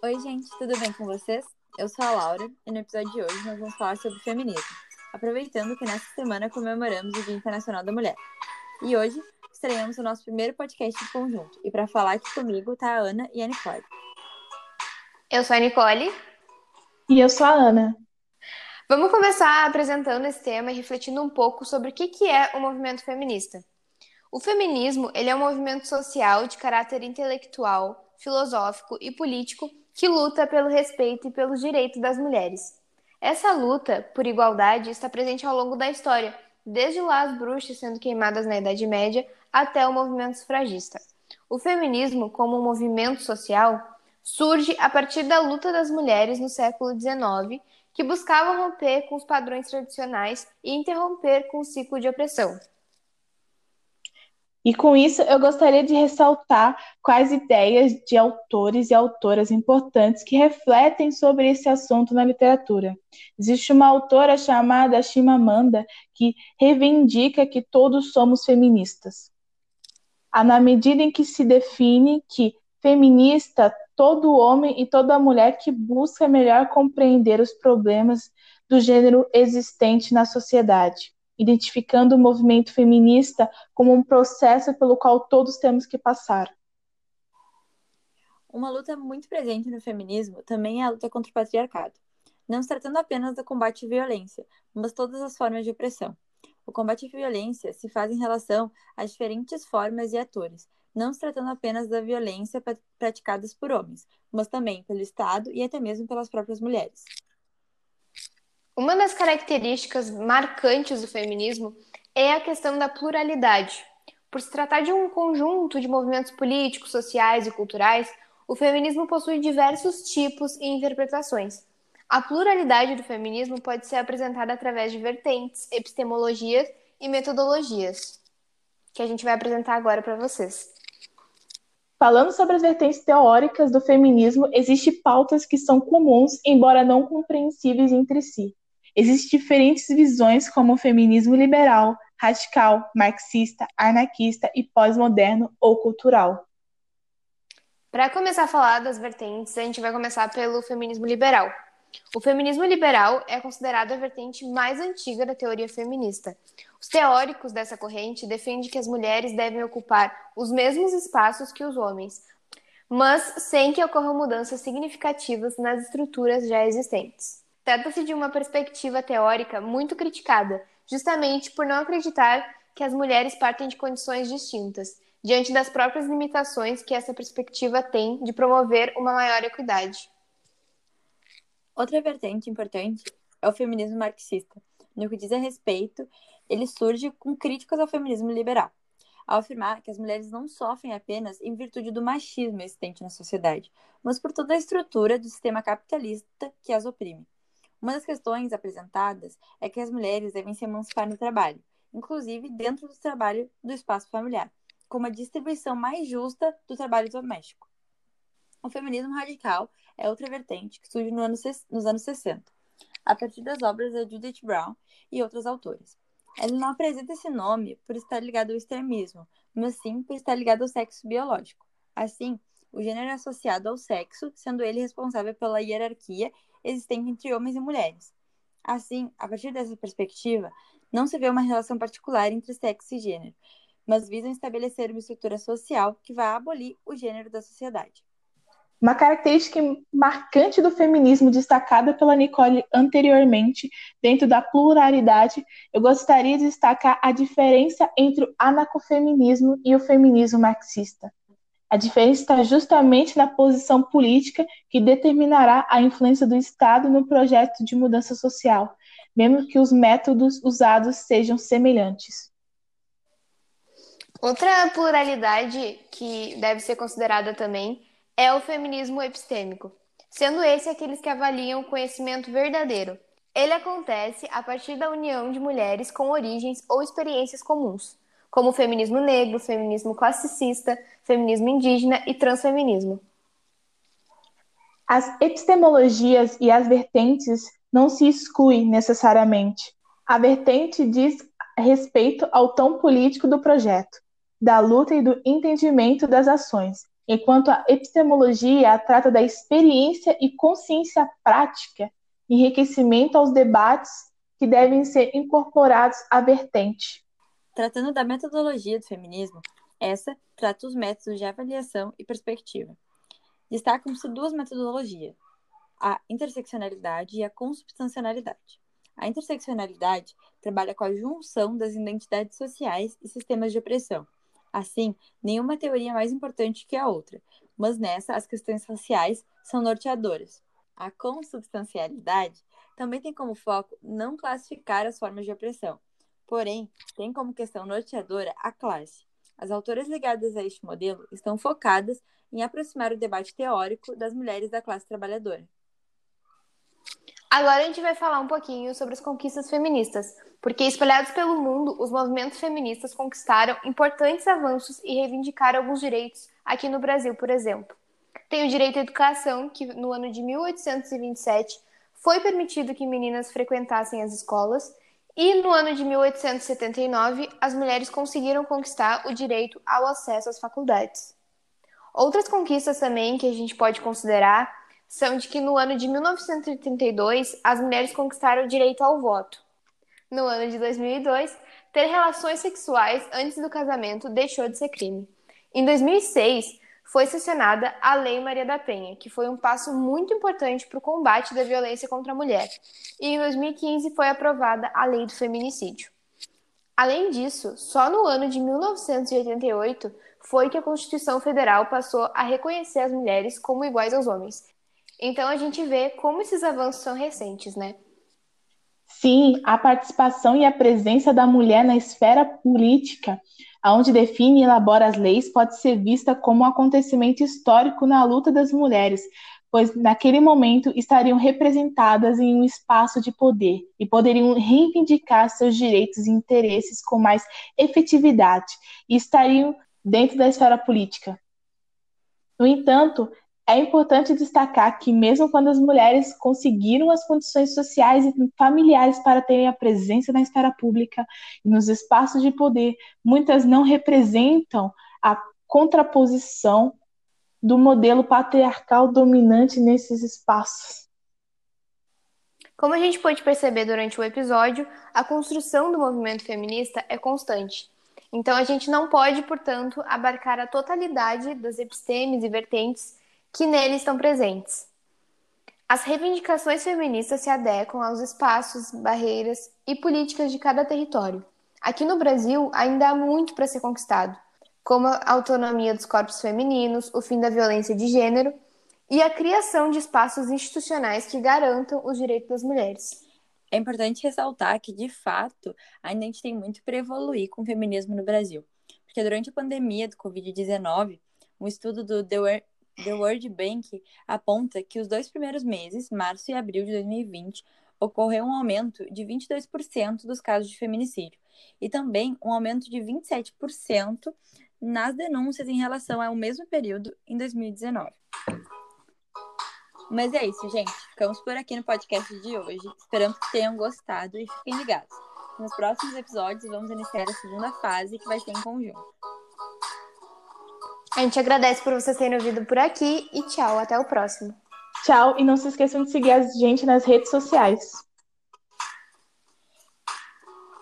Oi, gente, tudo bem com vocês? Eu sou a Laura e no episódio de hoje nós vamos falar sobre feminismo, aproveitando que nesta semana comemoramos o Dia Internacional da Mulher. E hoje estreamos o nosso primeiro podcast de conjunto. E para falar aqui comigo tá a Ana e a Nicole. Eu sou a Nicole. E eu sou a Ana. Vamos começar apresentando esse tema e refletindo um pouco sobre o que é o movimento feminista. O feminismo ele é um movimento social de caráter intelectual, filosófico e político que luta pelo respeito e pelos direitos das mulheres. Essa luta por igualdade está presente ao longo da história, desde lá as bruxas sendo queimadas na Idade Média até o movimento sufragista. O feminismo, como um movimento social, surge a partir da luta das mulheres no século XIX que buscavam romper com os padrões tradicionais e interromper com o ciclo de opressão. E com isso, eu gostaria de ressaltar quais ideias de autores e autoras importantes que refletem sobre esse assunto na literatura. Existe uma autora chamada Chimamanda que reivindica que todos somos feministas. Há na medida em que se define que feminista todo homem e toda mulher que busca melhor compreender os problemas do gênero existente na sociedade, identificando o movimento feminista como um processo pelo qual todos temos que passar. Uma luta muito presente no feminismo também é a luta contra o patriarcado, não se tratando apenas do combate à violência, mas todas as formas de opressão. O combate à violência se faz em relação a diferentes formas e atores, não se tratando apenas da violência praticadas por homens, mas também pelo Estado e até mesmo pelas próprias mulheres. Uma das características marcantes do feminismo é a questão da pluralidade. Por se tratar de um conjunto de movimentos políticos, sociais e culturais, o feminismo possui diversos tipos e interpretações. A pluralidade do feminismo pode ser apresentada através de vertentes, epistemologias e metodologias, que a gente vai apresentar agora para vocês. Falando sobre as vertentes teóricas do feminismo, existem pautas que são comuns, embora não compreensíveis entre si. Existem diferentes visões, como o feminismo liberal, radical, marxista, anarquista e pós-moderno ou cultural. Para começar a falar das vertentes, a gente vai começar pelo feminismo liberal. O feminismo liberal é considerado a vertente mais antiga da teoria feminista. Os teóricos dessa corrente defendem que as mulheres devem ocupar os mesmos espaços que os homens, mas sem que ocorram mudanças significativas nas estruturas já existentes. Trata-se de uma perspectiva teórica muito criticada, justamente por não acreditar que as mulheres partem de condições distintas, diante das próprias limitações que essa perspectiva tem de promover uma maior equidade. Outra vertente importante é o feminismo marxista. No que diz a respeito, ele surge com críticas ao feminismo liberal, ao afirmar que as mulheres não sofrem apenas em virtude do machismo existente na sociedade, mas por toda a estrutura do sistema capitalista que as oprime. Uma das questões apresentadas é que as mulheres devem se emancipar no trabalho, inclusive dentro do trabalho do espaço familiar, com uma distribuição mais justa do trabalho doméstico. O feminismo radical é outra vertente que surge no ano, nos anos 60, a partir das obras da Judith Brown e outros autores. Ele não apresenta esse nome por estar ligado ao extremismo, mas sim por estar ligado ao sexo biológico. Assim, o gênero é associado ao sexo, sendo ele responsável pela hierarquia existente entre homens e mulheres. Assim, a partir dessa perspectiva, não se vê uma relação particular entre sexo e gênero, mas visam estabelecer uma estrutura social que vai abolir o gênero da sociedade. Uma característica marcante do feminismo destacada pela Nicole anteriormente, dentro da pluralidade, eu gostaria de destacar a diferença entre o anarcofeminismo e o feminismo marxista. A diferença está justamente na posição política que determinará a influência do Estado no projeto de mudança social, mesmo que os métodos usados sejam semelhantes. Outra pluralidade que deve ser considerada também é o feminismo epistêmico, sendo esse aqueles que avaliam o conhecimento verdadeiro. Ele acontece a partir da união de mulheres com origens ou experiências comuns, como o feminismo negro, feminismo classicista, feminismo indígena e transfeminismo. As epistemologias e as vertentes não se excluem necessariamente. A vertente diz respeito ao tom político do projeto, da luta e do entendimento das ações, enquanto a epistemologia trata da experiência e consciência prática, enriquecimento aos debates que devem ser incorporados à vertente. Tratando da metodologia do feminismo, essa trata os métodos de avaliação e perspectiva. Destacam-se duas metodologias, a interseccionalidade e a consubstancialidade. A interseccionalidade trabalha com a junção das identidades sociais e sistemas de opressão. Assim, nenhuma teoria é mais importante que a outra, mas nessa as questões raciais são norteadoras. A consubstancialidade também tem como foco não classificar as formas de opressão, porém, tem como questão norteadora a classe. As autoras ligadas a este modelo estão focadas em aproximar o debate teórico das mulheres da classe trabalhadora. Agora a gente vai falar um pouquinho sobre as conquistas feministas, porque espalhados pelo mundo, os movimentos feministas conquistaram importantes avanços e reivindicaram alguns direitos aqui no Brasil, por exemplo. Tem o direito à educação, que no ano de 1827 foi permitido que meninas frequentassem as escolas, e no ano de 1879 as mulheres conseguiram conquistar o direito ao acesso às faculdades. Outras conquistas também que a gente pode considerar são de que no ano de 1932 as mulheres conquistaram o direito ao voto. No ano de 2002, ter relações sexuais antes do casamento deixou de ser crime. Em 2006, foi sancionada a Lei Maria da Penha, que foi um passo muito importante para o combate da violência contra a mulher. E em 2015 foi aprovada a Lei do Feminicídio. Além disso, só no ano de 1988 foi que a Constituição Federal passou a reconhecer as mulheres como iguais aos homens, então a gente vê como esses avanços são recentes, né? Sim, a participação e a presença da mulher na esfera política, onde define e elabora as leis, pode ser vista como um acontecimento histórico na luta das mulheres, pois naquele momento estariam representadas em um espaço de poder e poderiam reivindicar seus direitos e interesses com mais efetividade e estariam dentro da esfera política. No entanto, é importante destacar que, mesmo quando as mulheres conseguiram as condições sociais e familiares para terem a presença na esfera pública e nos espaços de poder, muitas não representam a contraposição do modelo patriarcal dominante nesses espaços. Como a gente pôde perceber durante o episódio, a construção do movimento feminista é constante. Então, a gente não pode, portanto, abarcar a totalidade das epistemes e vertentes que nele estão presentes. As reivindicações feministas se adequam aos espaços, barreiras e políticas de cada território. Aqui no Brasil, ainda há muito para ser conquistado, como a autonomia dos corpos femininos, o fim da violência de gênero e a criação de espaços institucionais que garantam os direitos das mulheres. É importante ressaltar que, de fato, ainda a gente tem muito para evoluir com o feminismo no Brasil, porque durante a pandemia do Covid-19, um estudo do The The World Bank aponta que os dois primeiros meses, março e abril de 2020, ocorreu um aumento de 22% dos casos de feminicídio e também um aumento de 27% nas denúncias em relação ao mesmo período em 2019. Mas é isso, gente. Ficamos por aqui no podcast de hoje. Esperamos que tenham gostado e fiquem ligados. Nos próximos episódios, vamos iniciar a segunda fase, que vai ser em conjunto. A gente agradece por vocês terem ouvido por aqui e tchau, até o próximo. Tchau, e não se esqueçam de seguir a gente nas redes sociais.